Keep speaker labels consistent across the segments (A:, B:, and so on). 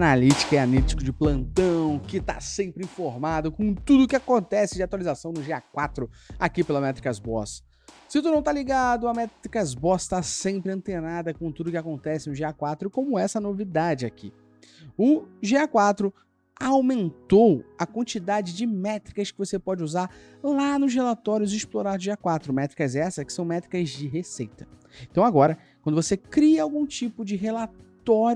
A: analítica e analítico de plantão que está sempre informado com tudo o que acontece de atualização no GA4 aqui pela Métricas Boss. Se tu não tá ligado, a Métricas Boss está sempre antenada com tudo que acontece no GA4, como essa novidade aqui. O GA4 aumentou a quantidade de métricas que você pode usar lá nos relatórios explorar de GA4. Métricas essas que são métricas de receita. Então agora, quando você cria algum tipo de relatório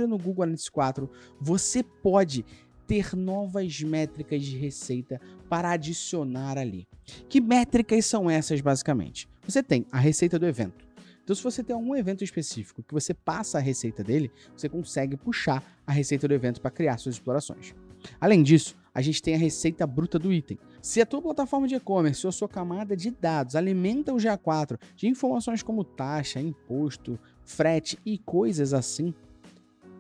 A: no Google Analytics 4, você pode ter novas métricas de receita para adicionar ali. Que métricas são essas basicamente? Você tem a receita do evento. Então, se você tem algum evento específico que você passa a receita dele, você consegue puxar a receita do evento para criar suas explorações. Além disso, a gente tem a receita bruta do item. Se a tua plataforma de e-commerce ou a sua camada de dados alimenta o GA4 de informações como taxa, imposto, frete e coisas assim,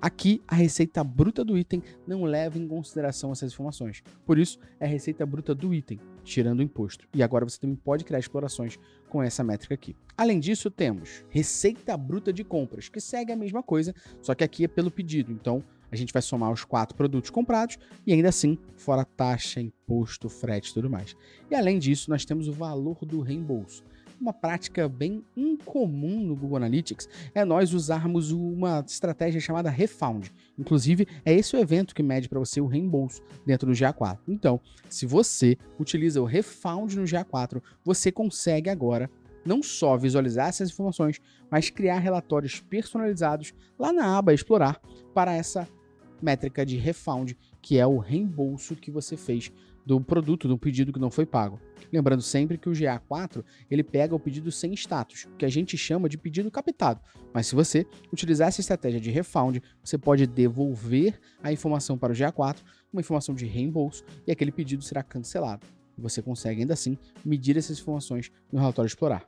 A: Aqui, a receita bruta do item não leva em consideração essas informações. Por isso, é a receita bruta do item, tirando o imposto. E agora você também pode criar explorações com essa métrica aqui. Além disso, temos receita bruta de compras, que segue a mesma coisa, só que aqui é pelo pedido. Então, a gente vai somar os quatro produtos comprados e ainda assim, fora taxa, imposto, frete e tudo mais. E além disso, nós temos o valor do reembolso uma prática bem incomum no Google Analytics é nós usarmos uma estratégia chamada Refound. Inclusive, é esse o evento que mede para você o reembolso dentro do GA4. Então, se você utiliza o Refound no GA4, você consegue agora não só visualizar essas informações, mas criar relatórios personalizados lá na aba Explorar para essa métrica de Refound, que é o reembolso que você fez do produto, do pedido que não foi pago. Lembrando sempre que o GA4 ele pega o pedido sem status, que a gente chama de pedido captado. Mas se você utilizar essa estratégia de refound, você pode devolver a informação para o GA4, uma informação de reembolso, e aquele pedido será cancelado. Você consegue ainda assim medir essas informações no relatório explorar.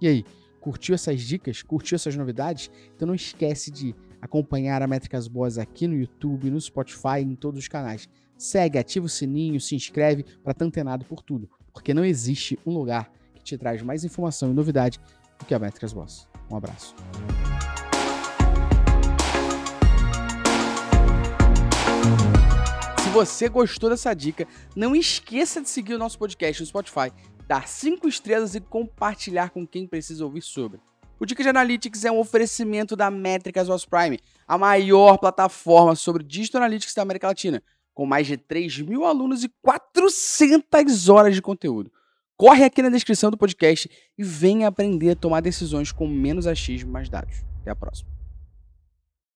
A: E aí, curtiu essas dicas? Curtiu essas novidades? Então não esquece de acompanhar a Métricas Boas aqui no YouTube, no Spotify, em todos os canais. Segue, ativa o sininho, se inscreve para estar antenado por tudo, porque não existe um lugar que te traz mais informação e novidade do que a Métricas Boss. Um abraço. Se você gostou dessa dica, não esqueça de seguir o nosso podcast no Spotify, dar 5 estrelas e compartilhar com quem precisa ouvir sobre. O Dica de Analytics é um oferecimento da Métricas Boss Prime, a maior plataforma sobre Digital Analytics da América Latina com mais de 3 mil alunos e 400 horas de conteúdo. Corre aqui na descrição do podcast e venha aprender a tomar decisões com menos achismo e mais dados. Até a próxima.